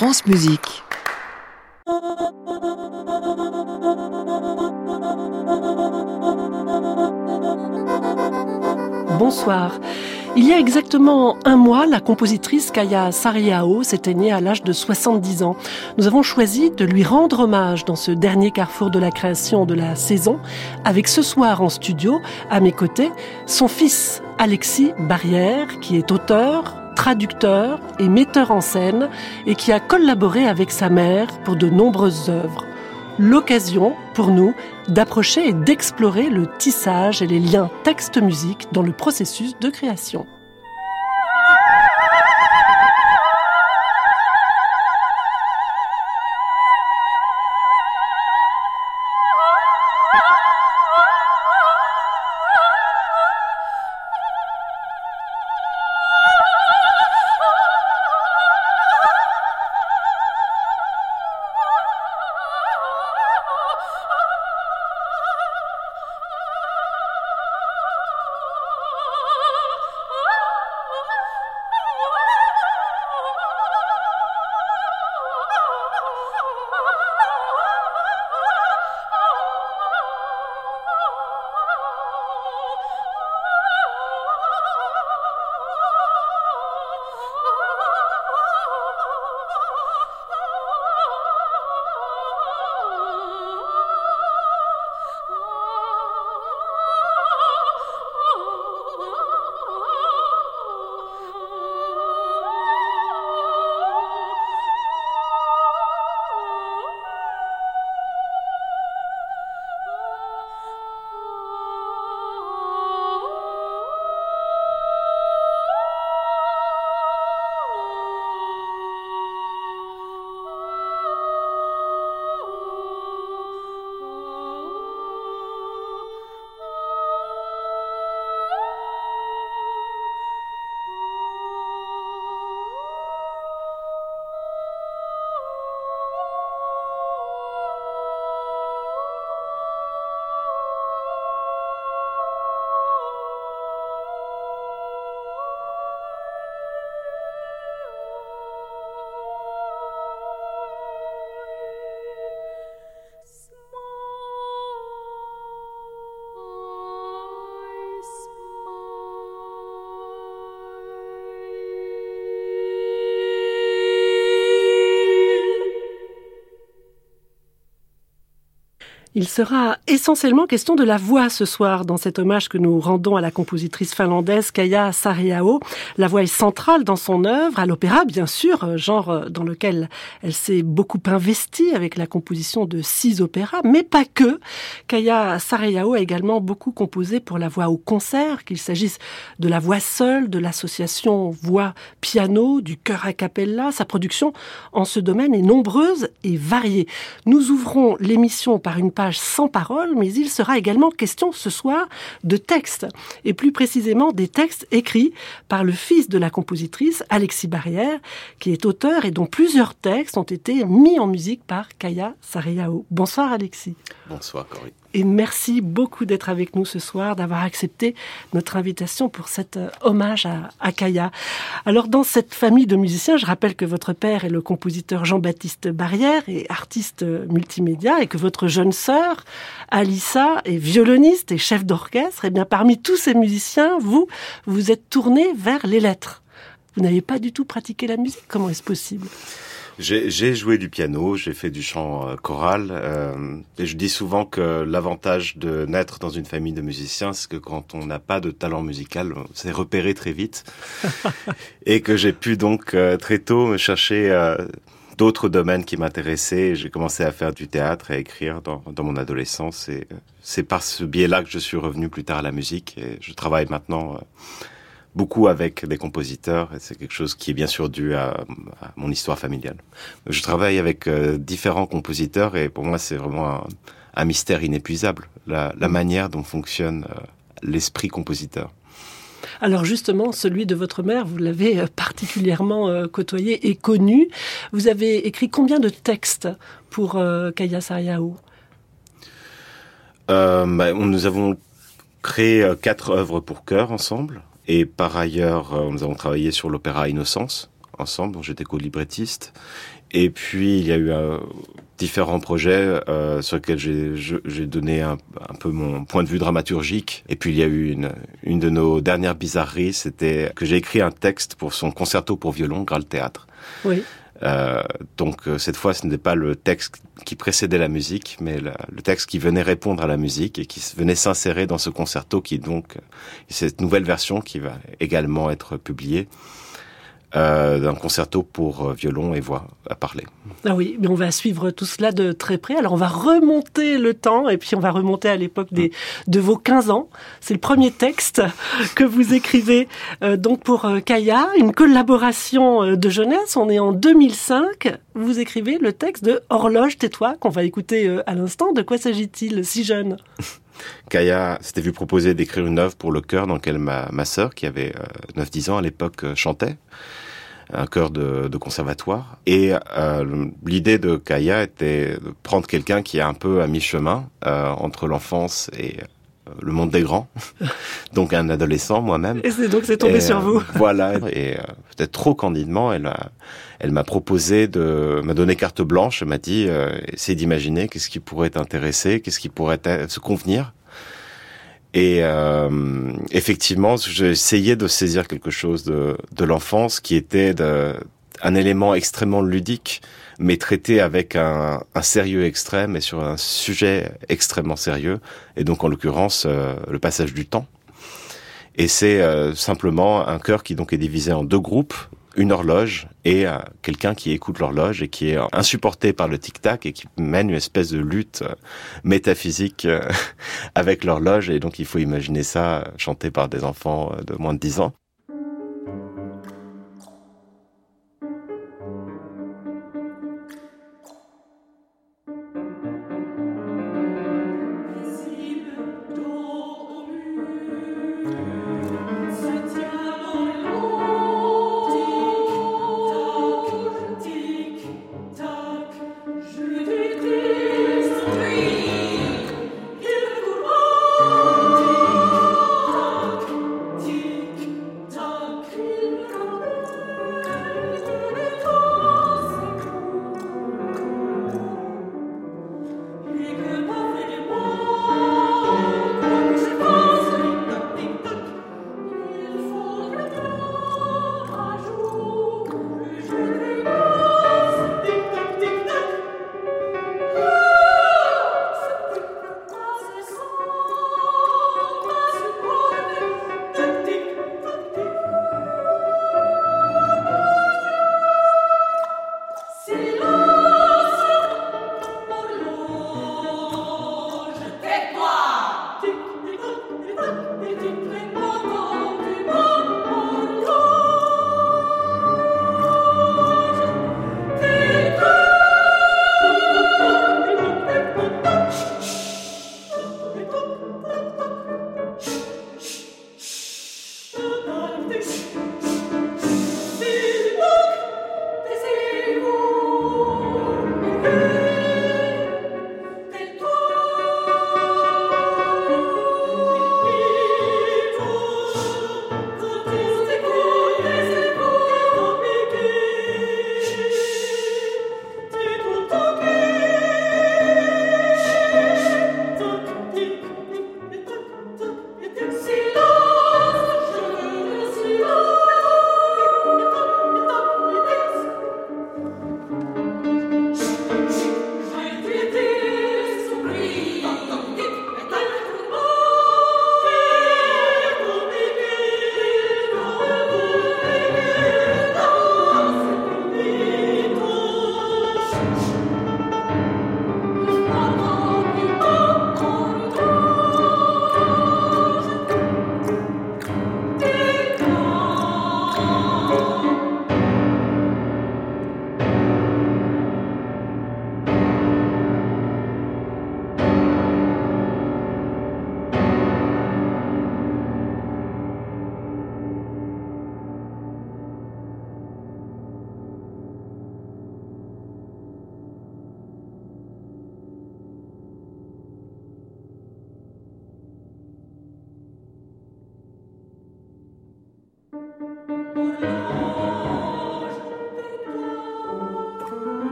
France Musique. Bonsoir. Il y a exactement un mois, la compositrice Kaya Sariao s'éteignait à l'âge de 70 ans. Nous avons choisi de lui rendre hommage dans ce dernier carrefour de la création de la saison, avec ce soir en studio, à mes côtés, son fils Alexis Barrière, qui est auteur, traducteur et metteur en scène, et qui a collaboré avec sa mère pour de nombreuses œuvres l'occasion pour nous d'approcher et d'explorer le tissage et les liens texte-musique dans le processus de création. Il sera essentiellement question de la voix ce soir dans cet hommage que nous rendons à la compositrice finlandaise Kaya Sariao. La voix est centrale dans son œuvre, à l'opéra bien sûr, genre dans lequel elle s'est beaucoup investie avec la composition de six opéras, mais pas que. Kaya Sariao a également beaucoup composé pour la voix au concert, qu'il s'agisse de la voix seule, de l'association voix-piano, du chœur a cappella. Sa production en ce domaine est nombreuse et variée. Nous ouvrons l'émission par une sans parole, mais il sera également question ce soir de textes, et plus précisément des textes écrits par le fils de la compositrice, Alexis Barrière, qui est auteur et dont plusieurs textes ont été mis en musique par Kaya Sariao. Bonsoir Alexis. Bonsoir Corinne et merci beaucoup d'être avec nous ce soir, d'avoir accepté notre invitation pour cet euh, hommage à, à, Kaya. Alors dans cette famille de musiciens, je rappelle que votre père est le compositeur Jean-Baptiste Barrière et artiste multimédia et que votre jeune sœur, Alissa, est violoniste et chef d'orchestre. Et eh bien parmi tous ces musiciens, vous, vous êtes tourné vers les lettres. Vous n'avez pas du tout pratiqué la musique? Comment est-ce possible? J'ai joué du piano, j'ai fait du chant euh, choral, euh, et je dis souvent que l'avantage de naître dans une famille de musiciens, c'est que quand on n'a pas de talent musical, c'est repéré très vite, et que j'ai pu donc euh, très tôt me chercher d'autres domaines qui m'intéressaient. J'ai commencé à faire du théâtre et à écrire dans, dans mon adolescence, et c'est par ce biais-là que je suis revenu plus tard à la musique, et je travaille maintenant beaucoup avec des compositeurs et c'est quelque chose qui est bien sûr dû à, mon histoire familiale. Je travaille avec euh, différents compositeurs et pour moi c'est vraiment un, mystère inépuisable, la, la, manière dont fonctionne euh, l'esprit compositeur. Alors justement, celui de votre mère, vous l'avez euh, particulièrement côtoyé et connu. Vous avez écrit combien de textes pour Kaya Sariao bah, Nous avons créé quatre œuvres pour chœur ensemble. Et par ailleurs, euh, nous avons travaillé sur l'opéra Innocence ensemble, dont j'étais co-librettiste. Et puis il y a eu différents projets sur lesquels j'ai donné un, peu mon point de vue dramaturgique. Et puis il y a eu une, une de nos dernières bizarreries, c'était que j'ai écrit un texte pour son concerto pour violon, Graal Théâtre. Oui. Euh, donc euh, cette fois, ce n'était pas le texte qui précédait la musique, mais le texte qui venait répondre à la musique et qui venait s'insérer dans ce concerto qui donc euh, cette nouvelle version qui va également être publiée euh, d'un concerto pour euh, violon et voix à parler. Ah oui, mais on va suivre tout cela de très près. Alors on va remonter le temps et puis on va remonter à l'époque des de vos 15 ans. C'est le premier texte que vous écrivez euh, donc pour Kaya, une collaboration de jeunesse. On est en 2005. Vous écrivez le texte de Horloge tais-toi qu'on va écouter à l'instant. De quoi s'agit-il si jeune? Kaya s'était vu proposer d'écrire une œuvre pour le chœur dans lequel ma, sœur, qui avait 9-10 ans à l'époque, chantait un chœur de, conservatoire. Et euh, l'idée de Kaya était de prendre quelqu'un qui est un peu à mi-chemin euh, entre l'enfance et euh, le monde des grands, donc un adolescent moi-même. Et c'est donc c'est tombé sur vous. voilà, et peut-être trop candidement, elle a, elle m'a proposé de, m'a donné carte blanche, elle m'a dit, euh, essaye d'imaginer qu'est-ce qui pourrait t'intéresser, qu'est-ce qui pourrait se convenir. Et euh, effectivement, j'ai essayé de saisir quelque chose de, de l'enfance qui était de, un élément extrêmement ludique, mais traité avec un, un, sérieux extrême et sur un sujet extrêmement sérieux. Et donc, en l'occurrence, euh, le passage du temps. Et c'est euh, simplement un chœur qui donc est divisé en deux groupes une horloge et euh, quelqu'un qui écoute l'horloge et qui est insupporté par le tic-tac et qui mène une espèce de lutte euh, métaphysique euh, avec l'horloge. Et donc il faut imaginer ça chanté par des enfants de moins de 10 ans.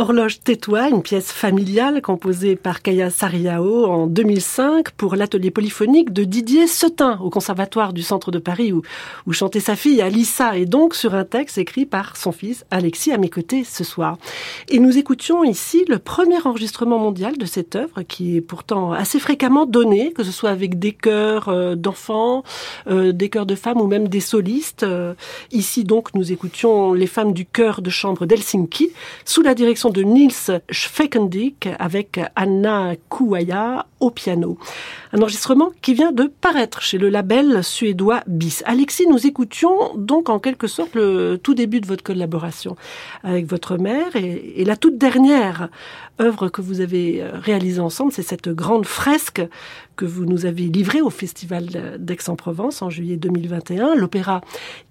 Horloge Tais-toi, une pièce familiale composée par Kaya Sariao en 2005 pour l'atelier polyphonique de Didier Setin au Conservatoire du Centre de Paris où, où chantait sa fille Alissa et donc sur un texte écrit par son fils Alexis à mes côtés ce soir. Et nous écoutions ici le premier enregistrement mondial de cette œuvre qui est pourtant assez fréquemment donnée, que ce soit avec des chœurs euh, d'enfants, euh, des chœurs de femmes ou même des solistes. Euh, ici donc nous écoutions les femmes du chœur de chambre d'Helsinki sous la direction de Nils Schweckendick avec Anna Kouaya au piano. Un enregistrement qui vient de paraître chez le label suédois BIS. Alexis, nous écoutions donc en quelque sorte le tout début de votre collaboration avec votre mère et la toute dernière œuvre que vous avez réalisée ensemble, c'est cette grande fresque que vous nous avez livrée au Festival d'Aix-en-Provence en juillet 2021, l'opéra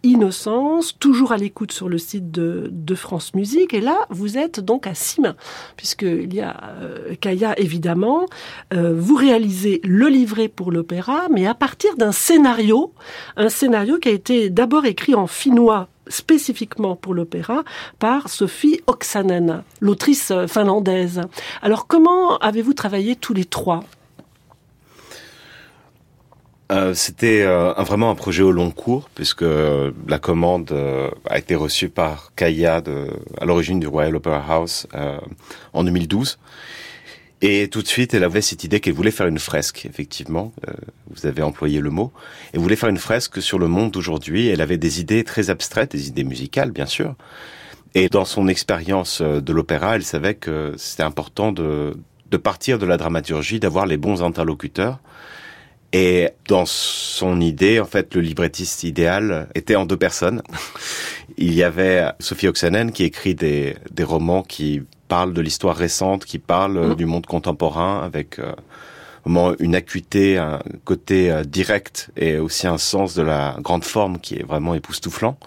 Innocence, toujours à l'écoute sur le site de, de, France Musique. Et là, vous êtes donc à six mains, puisqu'il y a euh, Kaya évidemment. Euh, vous réalisez le livret pour l'opéra, mais à partir d'un scénario, un scénario qui a été d'abord écrit en finnois spécifiquement pour l'opéra par Sophie Oksanen, l'autrice finlandaise. Alors comment avez-vous travaillé tous les trois? Euh, C'était euh, vraiment un projet au long cours, puisque la commande euh, a été reçue par Kaya à l'origine du Royal Opera House euh, en 2012. Et tout de suite, elle avait cette idée qu'elle voulait faire une fresque, effectivement, euh, vous avez employé le mot, elle voulait faire une fresque sur le monde d'aujourd'hui. Elle avait des idées très abstraites, des idées musicales, bien sûr. Et dans son expérience euh, de l'opéra, elle savait que c'était important de, de partir de la dramaturgie, d'avoir les bons interlocuteurs. Et dans son idée, en fait, le librettiste idéal était en deux personnes. Il y avait Sophie Oksanen qui écrit des, des romans qui parle de l'histoire récente, qui parle mmh. du monde contemporain avec euh, une acuité, un côté euh, direct et aussi un sens de la grande forme qui est vraiment époustouflant,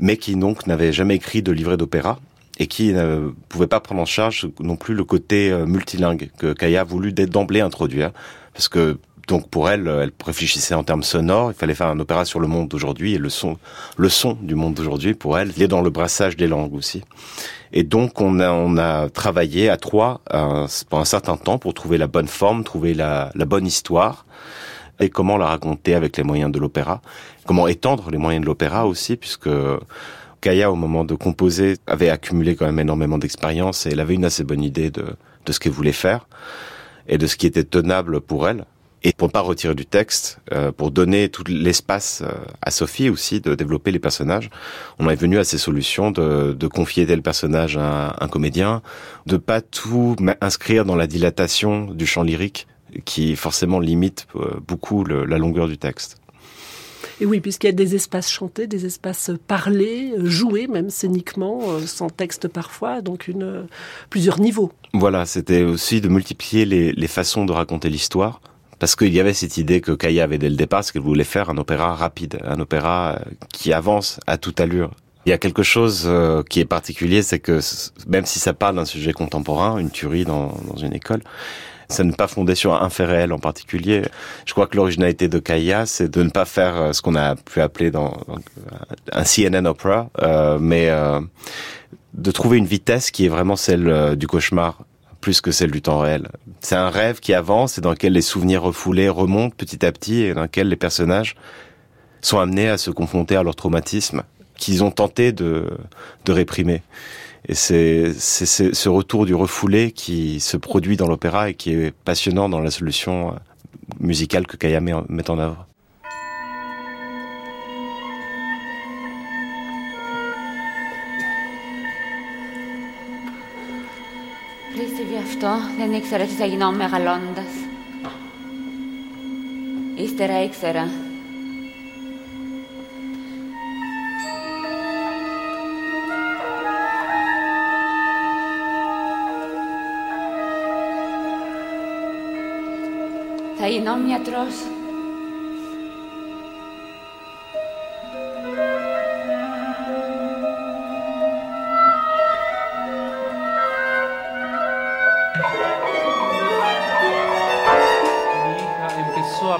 mais qui donc n'avait jamais écrit de livret d'opéra et qui ne pouvait pas prendre en charge non plus le côté euh, multilingue que Kaya a voulu d'emblée introduire, parce que donc pour elle, elle réfléchissait en termes sonores. Il fallait faire un opéra sur le monde d'aujourd'hui et le son, le son du monde d'aujourd'hui pour elle, il est dans le brassage des langues aussi. Et donc on a, on a travaillé à trois euh, pendant un certain temps pour trouver la bonne forme, trouver la, la bonne histoire et comment la raconter avec les moyens de l'opéra, comment étendre les moyens de l'opéra aussi, puisque Kaya, au moment de composer, avait accumulé quand même énormément d'expérience et elle avait une assez bonne idée de, de ce qu'elle voulait faire et de ce qui était tenable pour elle. Et pour pas retirer du texte, euh, pour donner tout l'espace euh, à Sophie aussi de développer les personnages, on est venu à ces solutions de, de confier tel personnage à un, comédien, de pas tout inscrire dans la dilatation du chant lyrique qui forcément limite euh, beaucoup le, la longueur du texte. Et oui, puisqu'il y a des espaces chantés, des espaces parlés, joués même scéniquement, sans texte parfois, donc une, plusieurs niveaux. Voilà, c'était aussi de multiplier les, les façons de raconter l'histoire parce qu'il y avait cette idée que Kaya avait dès le départ, c'est qu'elle voulait faire un opéra rapide, un opéra euh, qui avance à toute allure. Il y a quelque chose euh, qui est particulier, c'est que même si ça parle d'un sujet contemporain, une tuerie dans, une école, ça n'est pas fondé sur un fait réel en particulier. Je crois que l'originalité de Kaya, c'est de ne pas faire euh, ce qu'on a pu appeler dans, un CNN opera, euh, mais de trouver une vitesse qui est vraiment celle du cauchemar plus que celle du temps réel. C'est un rêve qui avance et dans lequel les souvenirs refoulés remontent petit à petit et dans lequel les personnages sont amenés à se confronter à leur traumatisme qu'ils ont tenté de, de réprimer. Et c'est ce retour du refoulé qui se produit dans l'opéra et qui est passionnant dans la solution musicale que Kaya met en œuvre. Αυτό δεν ήξερα τι θα γινώ μεγαλώνοντας. Ύστερα ήξερα. Θα γίνω μιατρός.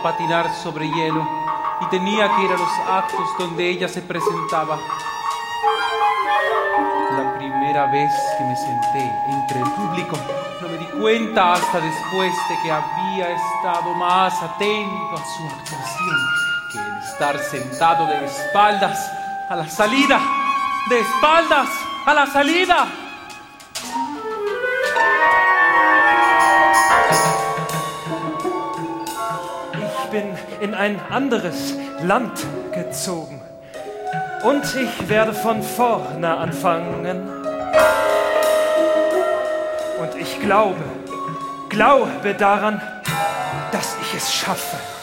Patinar sobre hielo y tenía que ir a los actos donde ella se presentaba. La primera vez que me senté entre el público, no me di cuenta hasta después de que había estado más atento a su actuación que en estar sentado de espaldas a la salida, de espaldas a la salida. In ein anderes Land gezogen. Und ich werde von vorne anfangen. Und ich glaube, glaube daran, dass ich es schaffe.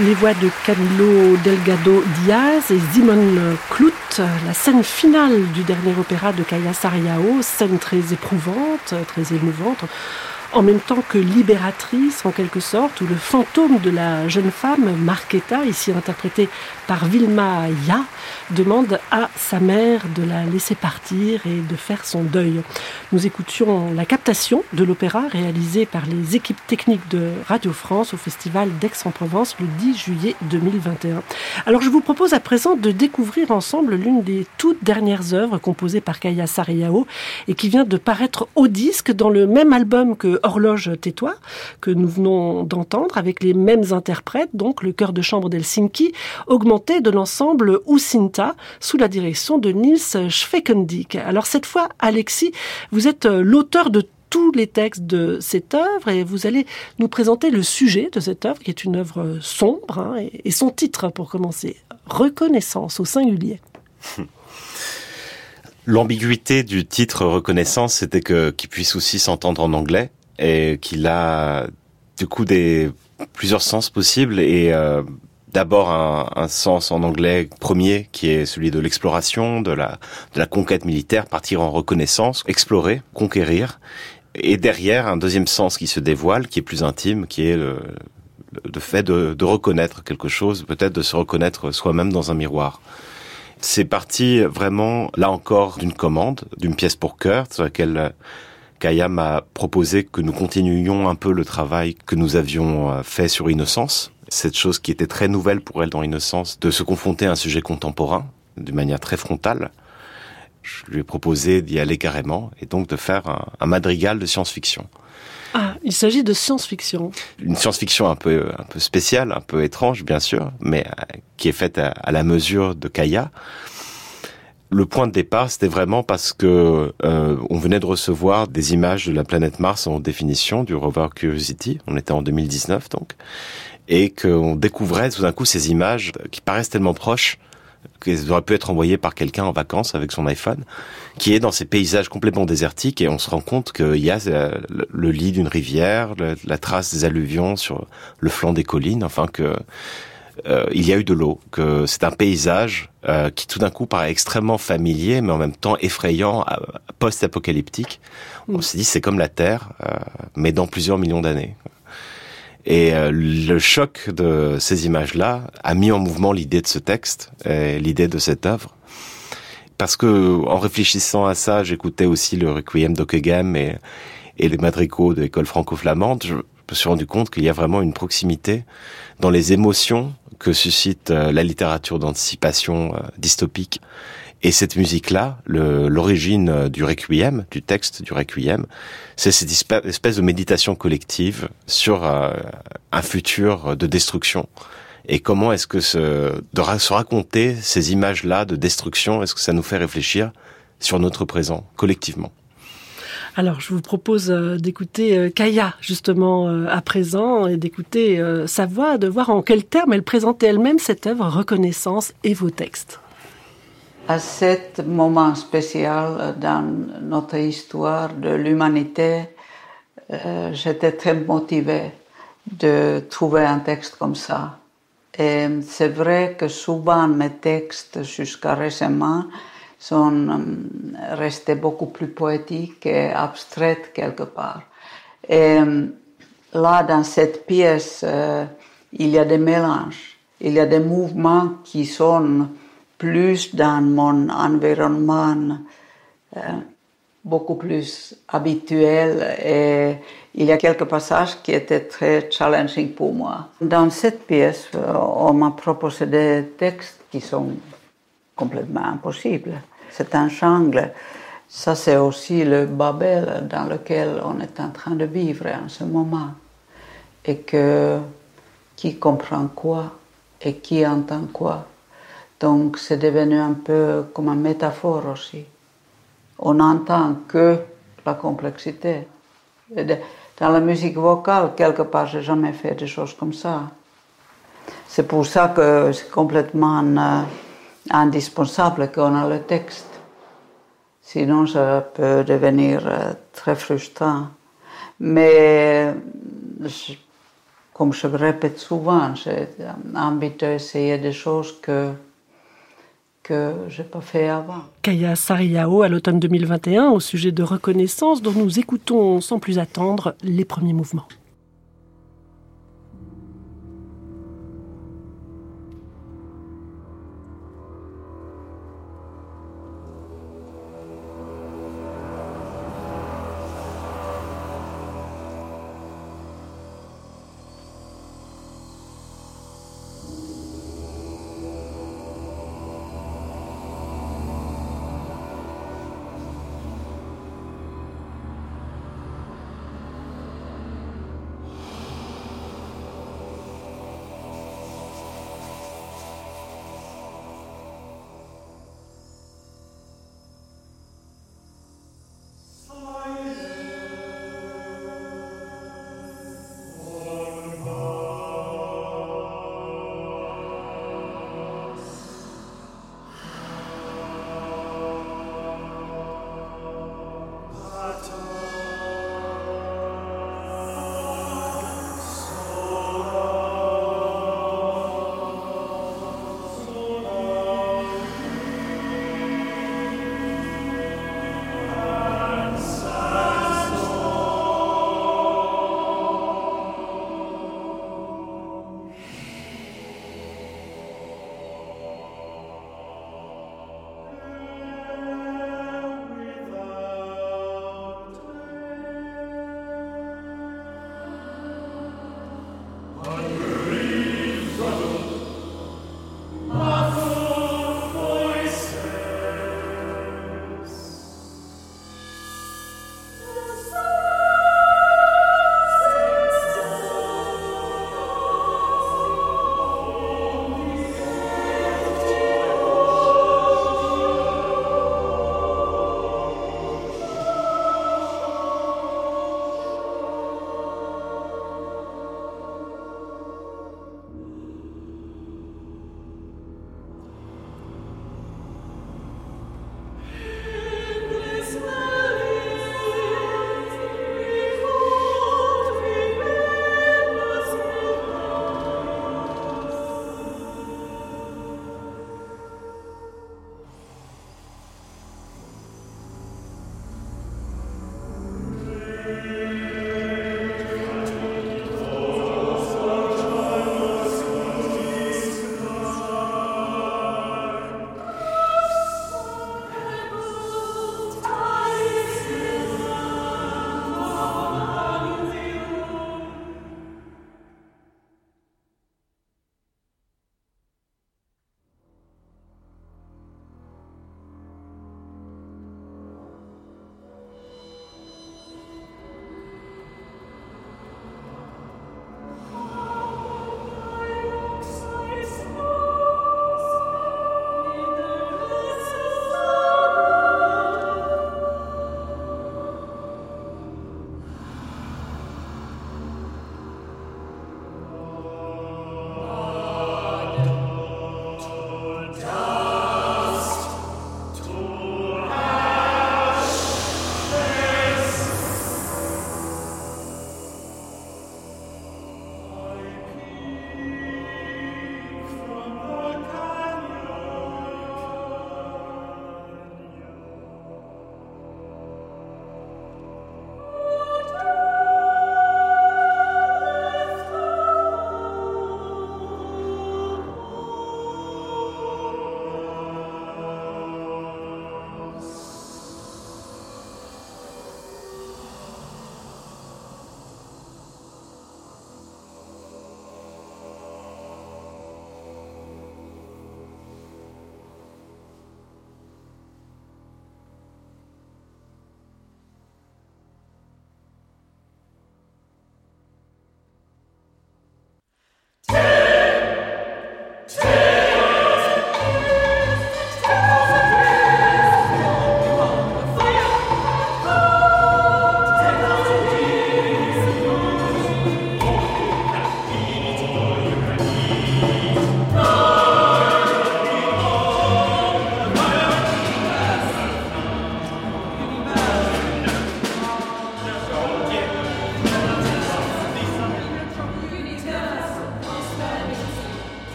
Les voix de Camilo Delgado Diaz et Simon Clout, la scène finale du dernier opéra de Kaya Sariao, scène très éprouvante, très émouvante. En même temps que libératrice en quelque sorte, où le fantôme de la jeune femme, Marquetta, ici interprétée par Vilma Ya, demande à sa mère de la laisser partir et de faire son deuil. Nous écoutions la captation de l'opéra réalisée par les équipes techniques de Radio France au Festival d'Aix-en-Provence le 10 juillet 2021. Alors je vous propose à présent de découvrir ensemble l'une des toutes dernières œuvres composées par Kaya Sariao et qui vient de paraître au disque dans le même album que Horloge Tais-toi, que nous venons d'entendre avec les mêmes interprètes, donc le chœur de chambre d'Helsinki, augmenté de l'ensemble Sous la direction de Nils Schwekendick. Alors cette fois, Alexis, vous êtes euh, l'auteur de tous les textes de cette œuvre et vous allez nous présenter le sujet de cette œuvre qui est une œuvre sombre hein, et son titre pour commencer, Reconnaissance au singulier. L'ambiguïté du titre Reconnaissance, c'était que qu'il puisse aussi s'entendre en anglais et qu'il a du coup des plusieurs sens possibles et euh, d'abord un, un, sens en anglais premier qui est celui de l'exploration, de la, de la conquête militaire, partir en reconnaissance, explorer, conquérir, et derrière un deuxième sens qui se dévoile, qui est plus intime, qui est le, le fait de, de reconnaître quelque chose, peut-être de se reconnaître soi-même dans un miroir. C'est parti vraiment, là encore, d'une commande, d'une pièce pour chœur, sur laquelle euh, Kaya m'a proposé que nous continuions un peu le travail que nous avions euh, fait sur Innocence. Cette chose qui était très nouvelle pour elle dans Innocence, de se confronter à un sujet contemporain, d'une manière très frontale. Je lui ai proposé d'y aller carrément, et donc de faire un, un madrigal de science-fiction. Ah, il s'agit de science-fiction. Une science-fiction un peu, un peu spéciale, un peu étrange, bien sûr, mais euh, qui est faite à, à la mesure de Kaya. Le point de départ, c'était vraiment parce que euh, on venait de recevoir des images de la planète Mars en définition du rover Curiosity. On était en 2019 donc, et qu'on découvrait tout d'un coup ces images qui paraissent tellement proches qu'elles auraient pu être envoyées par quelqu'un en vacances avec son iPhone, qui est dans ces paysages complètement désertiques et on se rend compte qu'il y a euh, le lit d'une rivière, la trace des alluvions sur le flanc des collines, enfin que euh, il y a eu de l'eau, que c'est un paysage euh, qui tout d'un coup paraît extrêmement familier, mais en même temps effrayant, post-apocalyptique. On Mm. s'est dit c'est comme la Terre, euh, mais dans plusieurs millions d'années. Et euh, le choc de ces images-là a mis en mouvement l'idée de ce texte, et l'idée de cette œuvre. Parce que en réfléchissant à ça, j'écoutais aussi le Requiem d'Ockeghem et, et les madrigaux de l'école franco-flamande. Je me suis rendu compte qu'il y a vraiment une proximité dans les émotions que suscite euh, la littérature d'anticipation euh, dystopique. Et cette musique-là, l'origine euh, du requiem, du texte du requiem, c'est cette espèce de méditation collective sur euh, un futur de destruction. Et comment est-ce que ce, de se raconter ces images-là de destruction, est-ce que ça nous fait réfléchir sur notre présent collectivement? Alors, je vous propose euh, d'écouter Kaya, justement, à présent, et d'écouter sa voix, de voir en quels termes elle présentait elle-même cette œuvre Reconnaissance et vos textes. À ce moment spécial dans notre histoire de l'humanité, euh, j'étais très motivée de trouver un texte comme ça. Et c'est vrai que souvent mes textes jusqu'à récemment sont euh, restés beaucoup plus poétiques et abstraits quelque part. Et euh, là, dans cette pièce, il y a des mélanges, il y a des mouvements qui sont plus dans mon environnement euh, beaucoup plus habituel et il y a quelques passages qui étaient très challenging pour moi. Dans cette pièce, euh, on m'a proposé des textes qui sont complètement impossibles. C'est un jungle. Ça, c'est aussi le Babel dans lequel on est en train de vivre en ce moment. Et que qui comprend quoi et qui entend quoi. Donc c'est devenu un peu comme une métaphore aussi. On n'entend que la complexité. Dans la musique vocale, quelque part, j'ai jamais fait des choses comme ça. C'est pour ça que c'est complètement euh, indispensable qu'on a le texte. Sinon, ça peut devenir euh, très frustrant. Mais, comme je répète souvent, j'ai envie d'essayer des choses que que j'ai pas fait avant. Kaya Sariao à l'automne 2021 au sujet de reconnaissance dont nous écoutons sans plus attendre les premiers mouvements.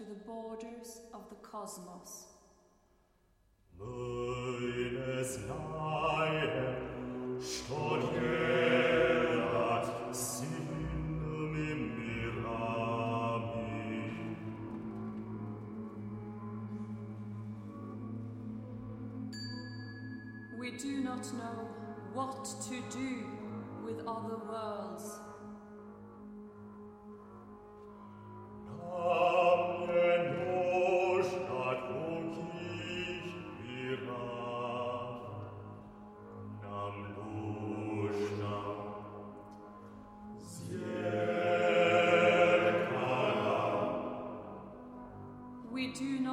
To the borders of the cosmos. We do not know what to do with other worlds.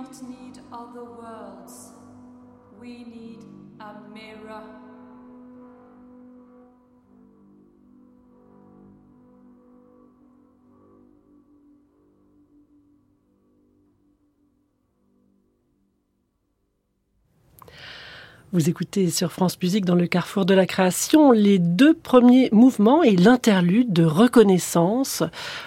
Not need other worlds. We need a mirror. Vous écoutez sur France Musique dans le carrefour de la création les deux premiers mouvements et l'interlude de reconnaissance.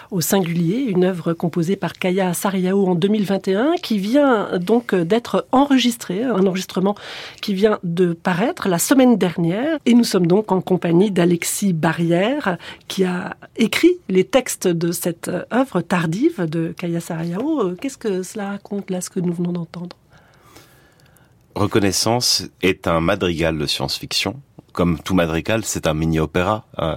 Au singulier, une œuvre composée par Kaya Sariao en 2021 qui vient donc d'être enregistrée, un enregistrement qui vient de paraître la semaine dernière. Et nous sommes donc en compagnie d'Alexis Barrière qui a écrit les textes de cette œuvre tardive de Kaya Sariao. Qu'est-ce que cela raconte là, ce que nous venons d'entendre? Reconnaissance est un madrigal de science-fiction. Comme tout madrigal, c'est un mini-opéra, euh,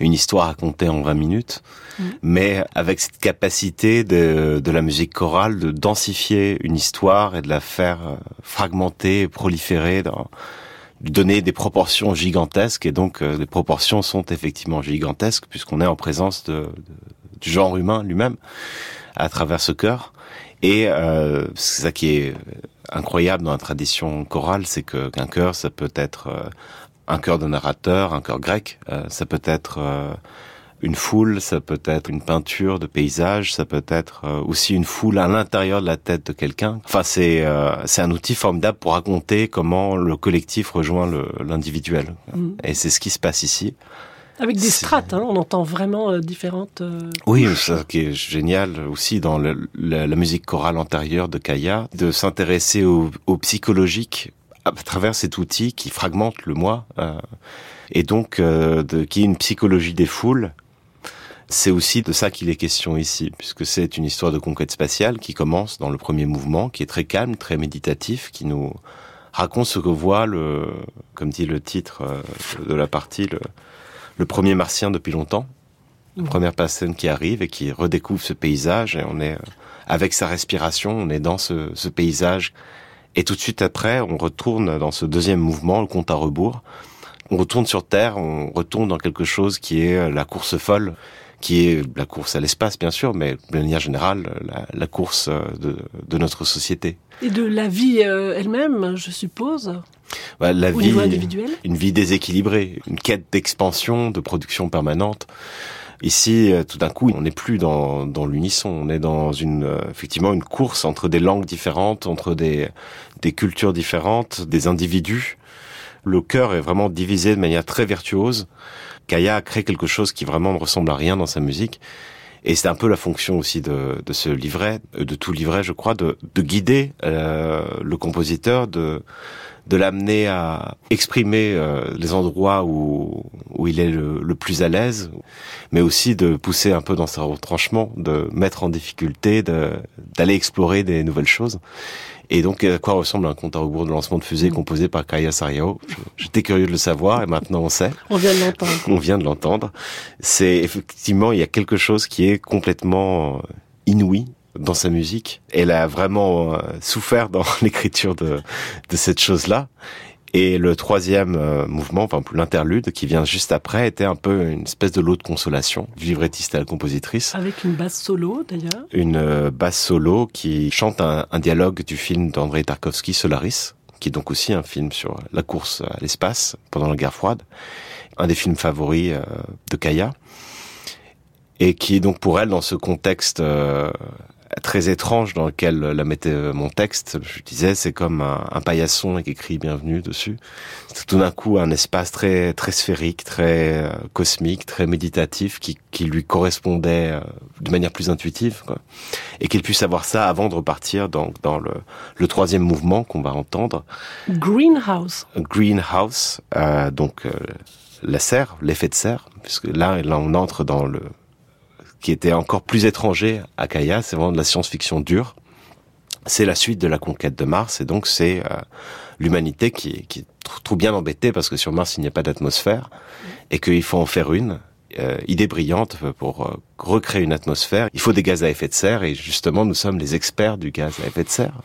une histoire racontée en 20 minutes, mmh. mais avec cette capacité de, de la musique chorale de densifier une histoire et de la faire euh, fragmenter, proliférer, dans, donner des proportions gigantesques. Et donc, euh, les proportions sont effectivement gigantesques puisqu'on est en présence de, de, du genre humain lui-même à travers ce chœur. Et euh, c'est ça qui est incroyable dans la tradition chorale, c'est que qu'un chœur, ça peut être euh, un chœur de narrateur, un chœur grec, euh, ça peut être euh, une foule, ça peut être une peinture de paysage, ça peut être euh, aussi une foule à l'intérieur de la tête de quelqu'un. Enfin, c'est euh, c'est un outil formidable pour raconter comment le collectif rejoint l'individuel. Mmh. Et c'est ce qui se passe ici. Avec des strates, hein, on entend vraiment euh, différentes. Euh, oui, ça qui est génial aussi dans le, la, la, musique chorale antérieure de Kaya, de s'intéresser au, au, psychologique à travers cet outil qui fragmente le moi, euh, et donc euh, de, qui est une psychologie des foules. C'est aussi de ça qu'il est question ici, puisque c'est une histoire de conquête spatiale qui commence dans le premier mouvement, qui est très calme, très méditatif, qui nous raconte ce que voit le, comme dit le titre euh, de la partie, le, le premier martien depuis longtemps, la mmh. première personne qui arrive et qui redécouvre ce paysage et on est avec sa respiration, on est dans ce, ce, paysage et tout de suite après, on retourne dans ce deuxième mouvement, le compte à rebours. On retourne sur Terre, on retourne dans quelque chose qui est la course folle, qui est la course à l'espace bien sûr, mais de manière générale la, la course de, de, notre société. Et de la vie euh, elle-même, je suppose. Ouais, la Au vie, niveau individuel? une vie déséquilibrée, une quête d'expansion, de production permanente. Ici, tout d'un coup, on n'est plus dans, dans l'unisson. On est dans une, effectivement, une course entre des langues différentes, entre des, des cultures différentes, des individus. Le cœur est vraiment divisé de manière très virtuose. Kaya a créé quelque chose qui vraiment ne ressemble à rien dans sa musique. Et c'est un peu la fonction aussi de, de ce livret, de tout livret, je crois, de, de guider euh, le compositeur, de, de l'amener à exprimer euh, les endroits où, où il est le, le plus à l'aise, mais aussi de pousser un peu dans ses retranchements, de mettre en difficulté, d'aller explorer des nouvelles choses. Et donc, à quoi ressemble un compte à rebours de lancement de fusée composé par Kaya Sariao J'étais curieux de le savoir et maintenant on sait. On vient de l'entendre. On vient de l'entendre. C'est effectivement, il y a quelque chose qui est complètement inouï dans sa musique. Elle a vraiment souffert dans l'écriture de, de cette chose-là. Et le troisième euh, mouvement, enfin l'interlude qui vient juste après, était un peu une espèce de lot de consolation du librettiste à la compositrice. Avec une basse solo d'ailleurs. Une euh, basse solo qui chante un, un dialogue du film d'André Tarkovsky, Solaris, qui est donc aussi un film sur la course à l'espace pendant la guerre froide, un des films favoris euh, de Kaya, et qui est donc pour elle dans ce contexte euh, très étrange dans lequel la mettait mon texte. Je disais, c'est comme un, un paillasson avec écrit bienvenue dessus. C'est tout d'un coup un espace très très sphérique, très euh, cosmique, très méditatif qui, qui lui correspondait euh, de manière plus intuitive. Quoi. Et qu'il puisse avoir ça avant de repartir dans, dans le, le troisième mouvement qu'on va entendre. Greenhouse. Greenhouse, euh, donc euh, la serre, l'effet de serre, puisque là, là on entre dans le qui était encore plus étranger à Kaya, c'est vraiment de la science-fiction dure. C'est la suite de la conquête de Mars, et donc c'est euh, l'humanité qui, est trop bien embêtée parce que sur Mars il n'y a pas d'atmosphère et qu'il faut en faire une. Euh, idée brillante pour euh, recréer une atmosphère. Il faut des gaz à effet de serre et justement nous sommes les experts du gaz à effet de serre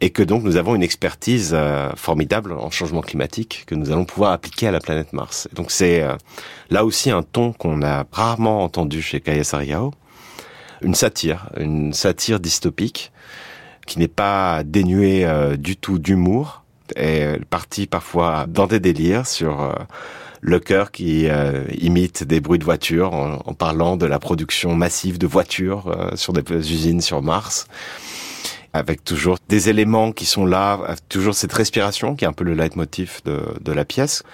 et que donc nous avons une expertise euh, formidable en changement climatique que nous allons pouvoir appliquer à la planète Mars. Donc c'est euh, là aussi un ton qu'on a rarement entendu chez Kaya Sariao, une satire, une satire dystopique qui n'est pas dénuée euh, du tout d'humour et partie parfois dans des délires sur le cœur qui euh, imite des bruits de voitures en, en, parlant de la production massive de voitures euh, sur des usines sur Mars avec toujours des éléments qui sont là, toujours cette respiration qui est un peu le leitmotiv de, de la pièce,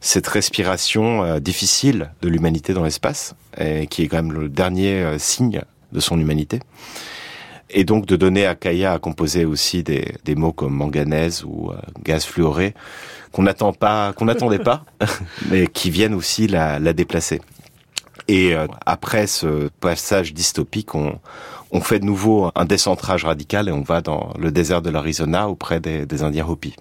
cette respiration euh, difficile de l'humanité dans l'espace, et qui est quand même le dernier euh, signe de son humanité. Et donc de donner à Kaya à composer aussi des, des mots comme manganèse ou euh, gaz fluoré qu'on n'attend pas, qu'on n'attendait pas, mais qui viennent aussi la, la déplacer. Et euh, après ce passage dystopique, on, on fait de nouveau un décentrage radical et on va dans le désert de l'Arizona auprès des, des Indiens Hopi.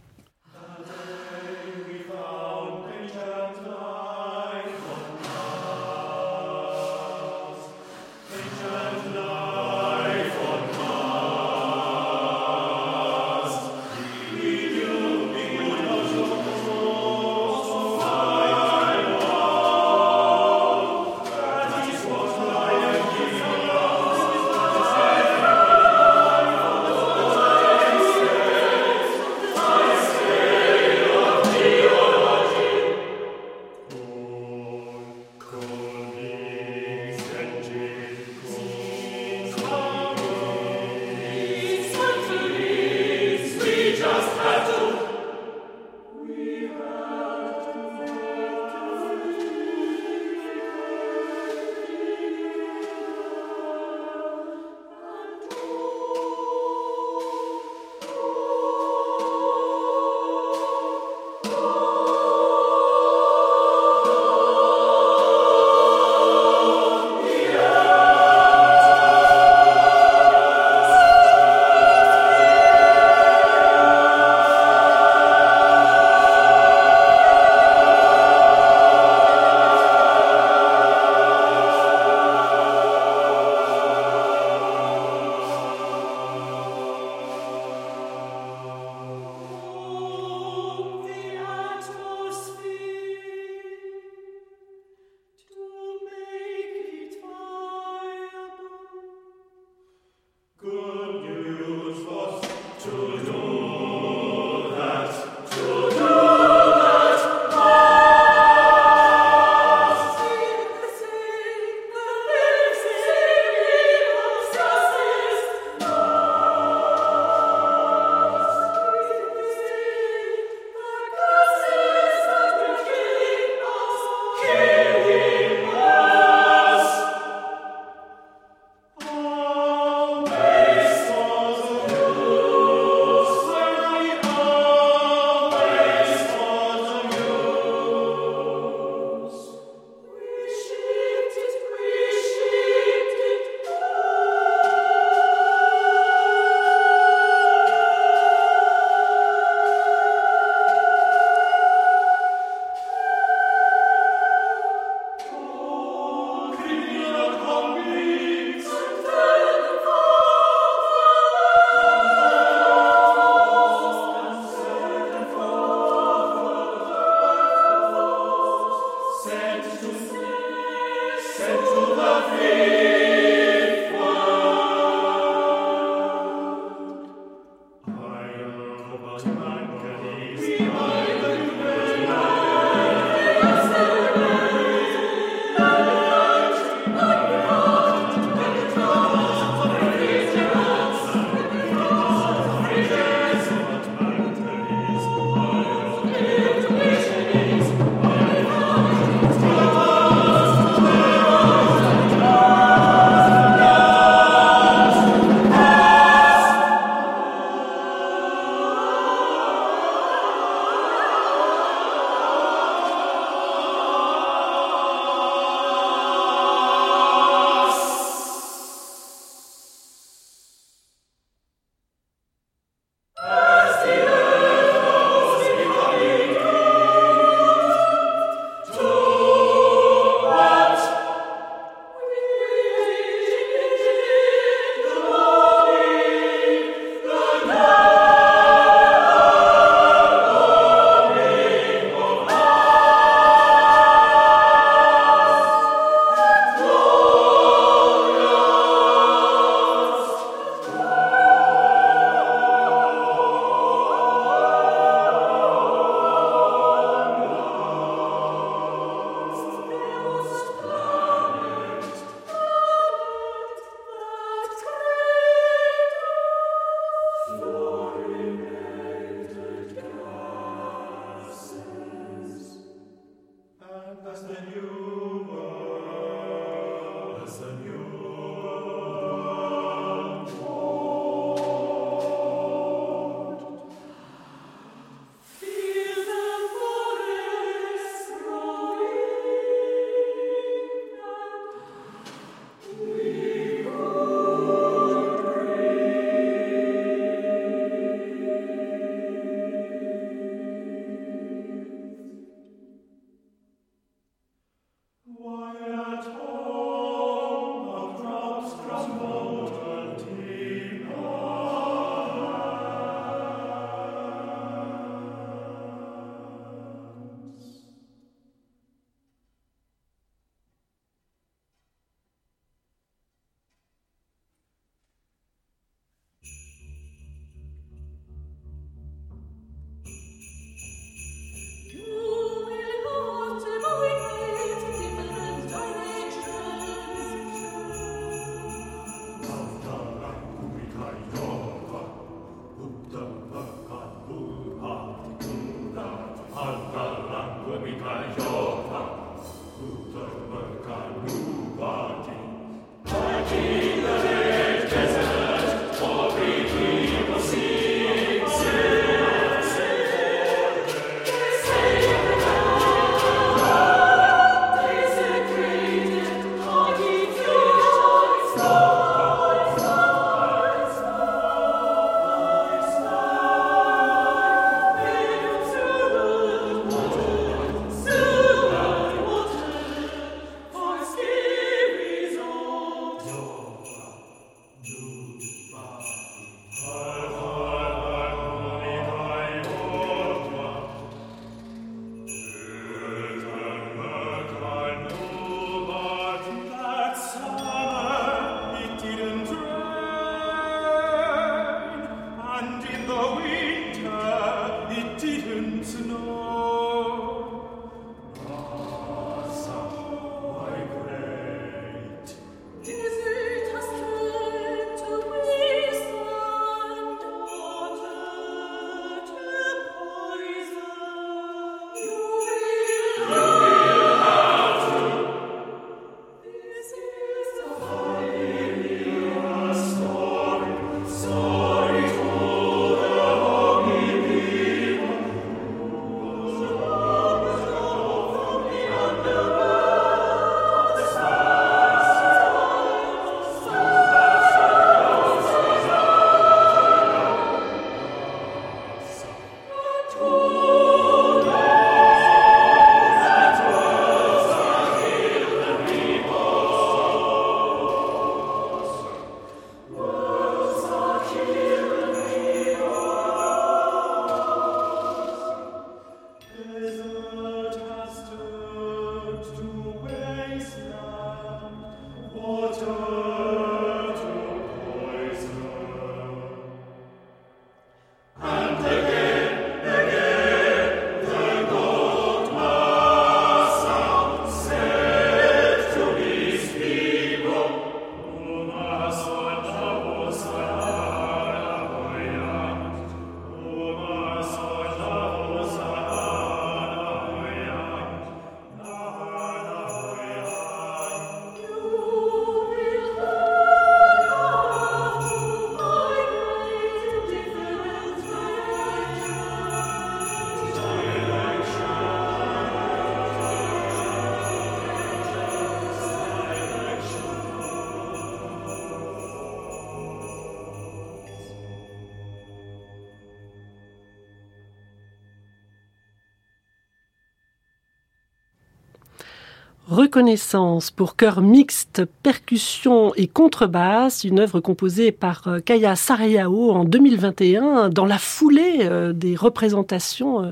Reconnaissance pour chœur mixte, percussion et contrebasse, une œuvre composée par euh, Kaya Sarayao en 2021 dans la foulée euh, des représentations euh,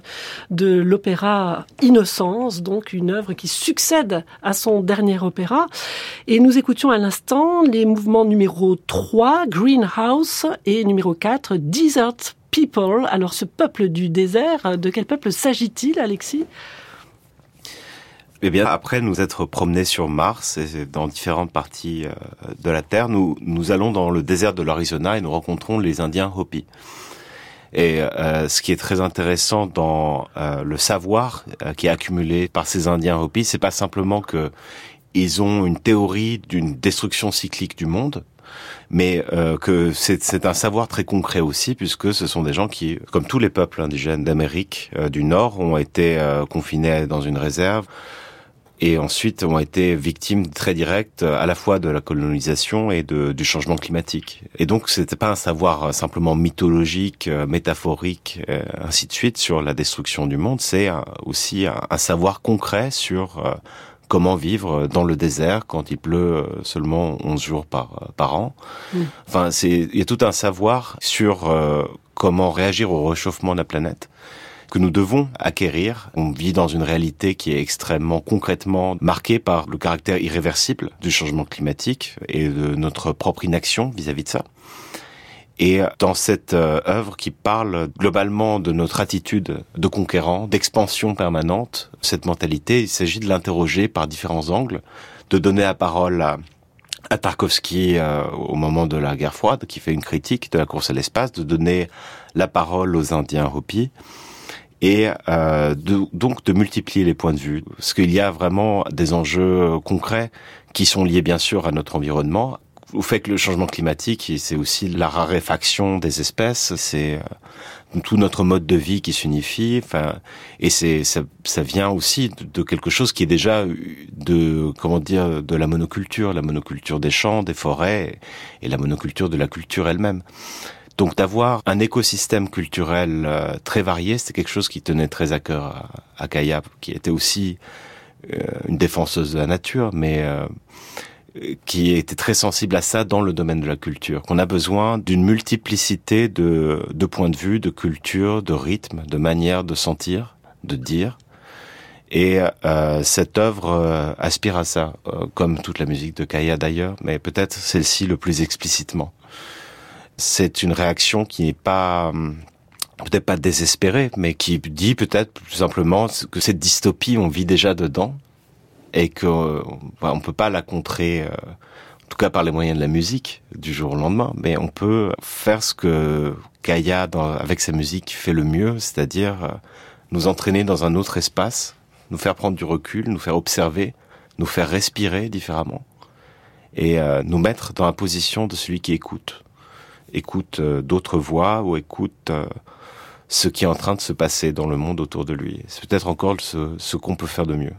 de l'opéra Innocence, donc une œuvre qui succède à son dernier opéra. Et nous écoutions à l'instant les mouvements numéro 3, Greenhouse, et numéro 4, Desert People. Alors ce peuple du désert, de quel peuple s'agit-il, Alexis? Eh bien, après nous être promenés sur Mars et dans différentes parties euh, de la Terre, nous, nous allons dans le désert de l'Arizona et nous rencontrons les Indiens Hopi. Et euh, ce qui est très intéressant dans euh, le savoir qui est accumulé par ces Indiens Hopi, c'est pas simplement que ils ont une théorie d'une destruction cyclique du monde, mais que c'est un savoir très concret aussi, puisque ce sont des gens qui, comme tous les peuples indigènes d'Amérique du Nord, ont été confinés dans une réserve, et ensuite ont été victimes très directes à la fois de la colonisation et de, du changement climatique. Et donc c'était pas un savoir simplement mythologique, euh, métaphorique, euh, ainsi de suite sur la destruction du monde, c'est aussi un, savoir concret sur euh, comment vivre dans le désert quand il pleut seulement 11 jours par, par an. Enfin, c'est il y a tout un savoir sur comment réagir au réchauffement de la planète que nous devons acquérir. On vit dans une réalité qui est extrêmement concrètement marquée par le caractère irréversible du changement climatique et de notre propre inaction vis-à-vis de ça. Et dans cette euh, œuvre qui parle globalement de notre attitude de conquérant, d'expansion permanente, cette mentalité, il s'agit de l'interroger par différents angles, de donner la parole à, Tarkovsky euh, au moment de la guerre froide, qui fait une critique de la course à l'espace, de donner la parole aux Indiens Hopi, et euh, de, donc de multiplier les points de vue. Parce qu'il y a vraiment des enjeux concrets qui sont liés bien sûr à notre environnement, au fait que le changement climatique, c'est aussi la raréfaction des espèces, c'est euh, tout notre mode de vie qui s'unifie, enfin, et c'est ça, ça, vient aussi de, quelque chose qui est déjà de comment dire de la monoculture, la monoculture des champs, des forêts, et la monoculture de la culture elle-même. Donc d'avoir un écosystème culturel euh, très varié, c'était quelque chose qui tenait très à cœur à, Kaya, qui était aussi euh, une défenseuse de la nature, mais euh, qui était très sensible à ça dans le domaine de la culture. Qu'on a besoin d'une multiplicité de, de points de vue, de culture, de rythme, de manière de sentir, de dire. Et euh, cette œuvre aspire à ça, comme toute la musique de Kaya d'ailleurs, mais peut-être celle-ci le plus explicitement c'est une réaction qui n'est pas hum, peut-être pas désespérée, mais qui dit peut-être plus simplement que cette dystopie, on vit déjà dedans et que euh, on peut pas la contrer, euh, en tout cas par les moyens de la musique, du jour au lendemain. Mais on peut faire ce que Kaya, avec sa musique, fait le mieux, c'est-à-dire euh, nous entraîner dans un autre espace, nous faire prendre du recul, nous faire observer, nous faire respirer différemment et nous mettre dans la position de celui qui écoute écoute euh, d'autres voix ou écoute euh, ce qui est en train de se passer dans le monde autour de lui. C'est peut-être encore ce, ce qu'on peut faire de mieux.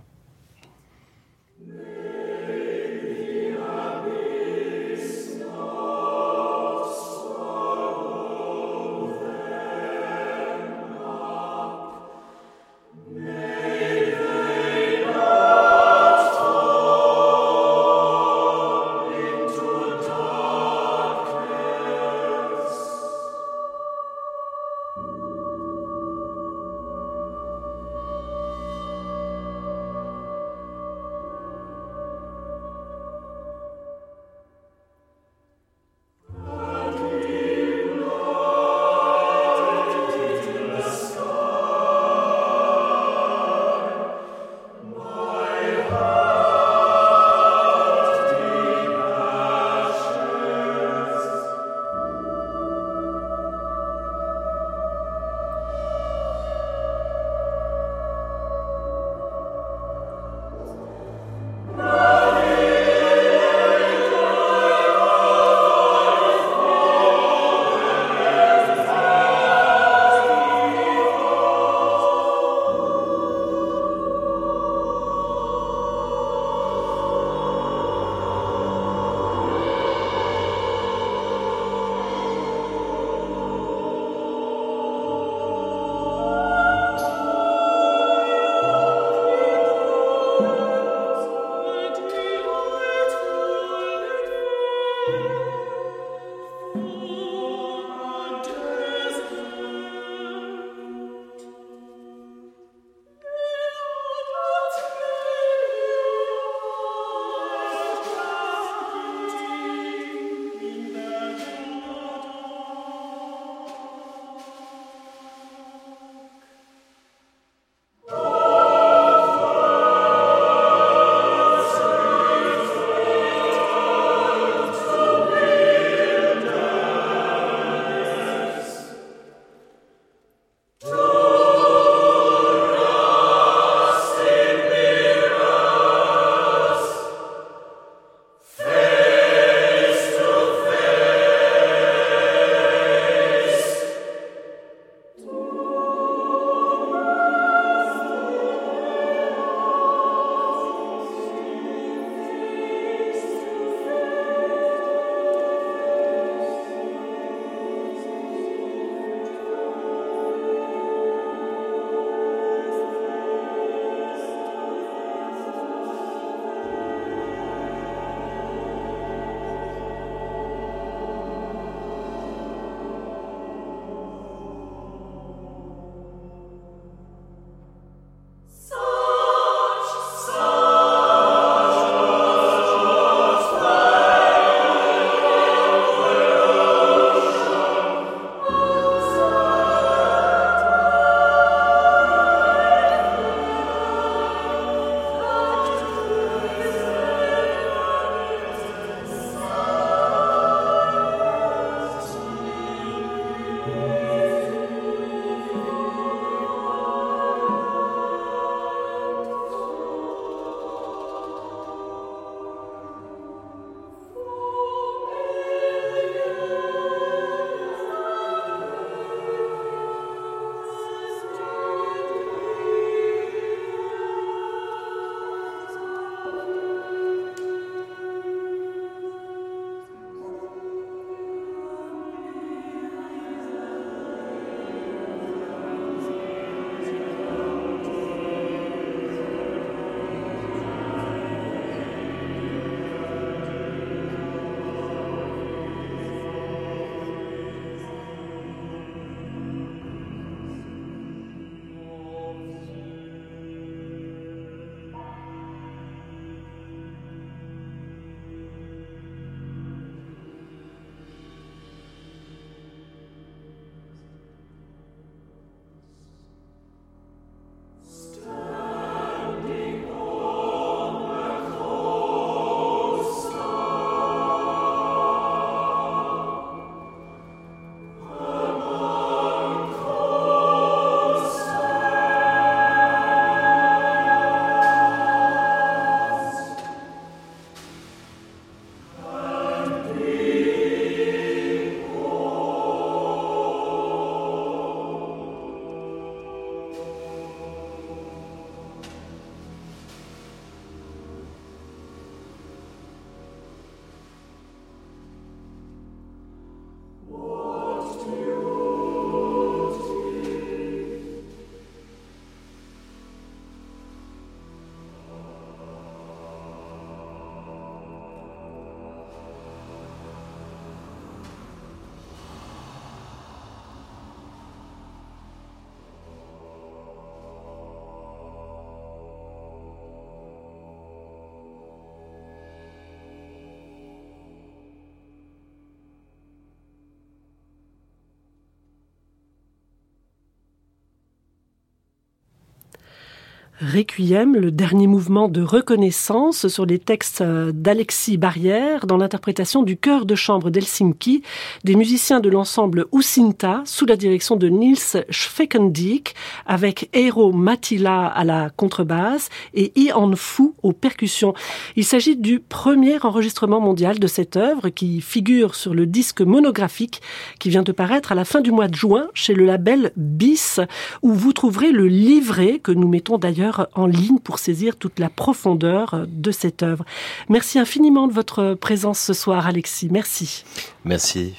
Requiem, le dernier mouvement de reconnaissance sur les textes d'Alexis Barrière dans l'interprétation du chœur de chambre d'Helsinki des musiciens de l'ensemble Usinta sous la direction de Niels Schweckendiek avec Eero Matila à la contrebasse et Ian Fu aux percussions. Il s'agit du premier enregistrement mondial de cette œuvre qui figure sur le disque monographique qui vient de paraître à la fin du mois de juin chez le label BIS où vous trouverez le livret que nous mettons d'ailleurs en ligne pour saisir toute la profondeur de cette œuvre. Merci infiniment de votre présence ce soir, Alexis. Merci. Merci.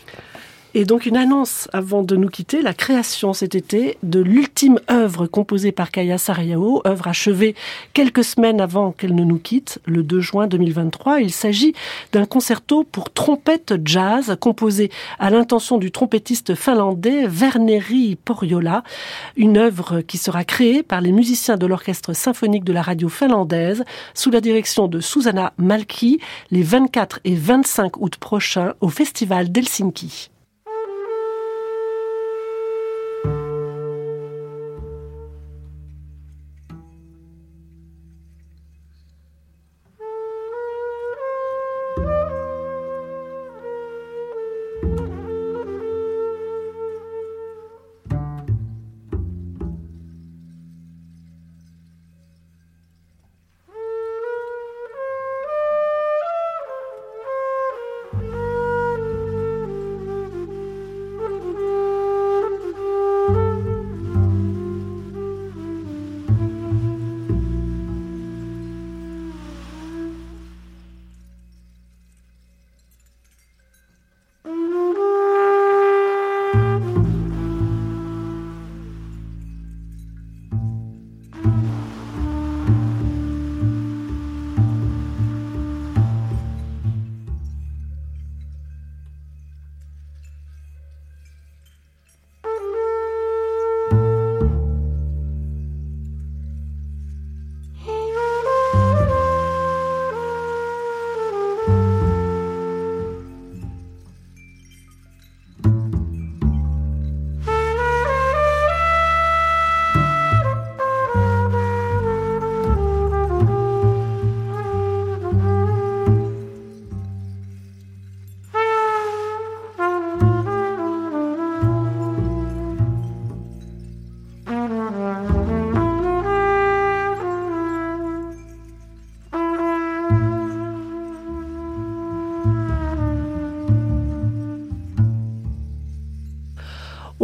Et donc une annonce avant de nous quitter, la création cet été de l'ultime œuvre composée par Kaya Sariao, œuvre achevée quelques semaines avant qu'elle ne nous quitte, le 2 juin 2023. Il s'agit d'un concerto pour trompette jazz composé à l'intention du trompettiste finlandais Verneri Poriola, une œuvre qui sera créée par les musiciens de l'orchestre symphonique de la radio finlandaise sous la direction de Susanna Malki les 24 et 25 août prochains au festival d'Helsinki.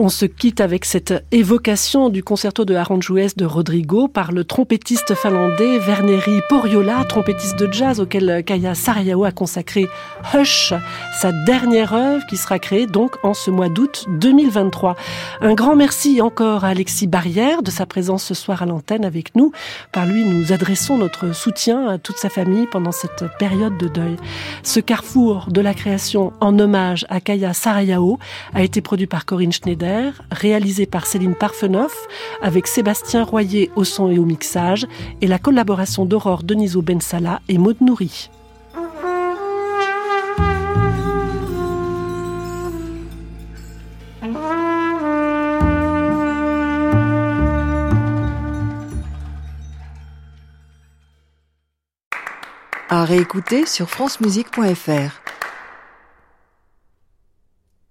On se quitte avec cette évocation du concerto de Aranjuez de Rodrigo par le trompettiste finlandais Verneri Poriola, trompettiste de jazz auquel Kaya Sariao a consacré Hush, sa dernière œuvre qui sera créée donc en ce mois d'août 2023. Un grand merci encore à Alexis Barrière de sa présence ce soir à l'antenne avec nous. Par lui, nous adressons notre soutien à toute sa famille pendant cette période de deuil. Ce carrefour de la création en hommage à Kaya Sariao a été produit par Corinne Schneider réalisé par Céline Parfenoff, avec Sébastien Royer au son et au mixage, et la collaboration d'Aurore Deniso Bensala et Maud Nourri. À réécouter sur francemusique.fr.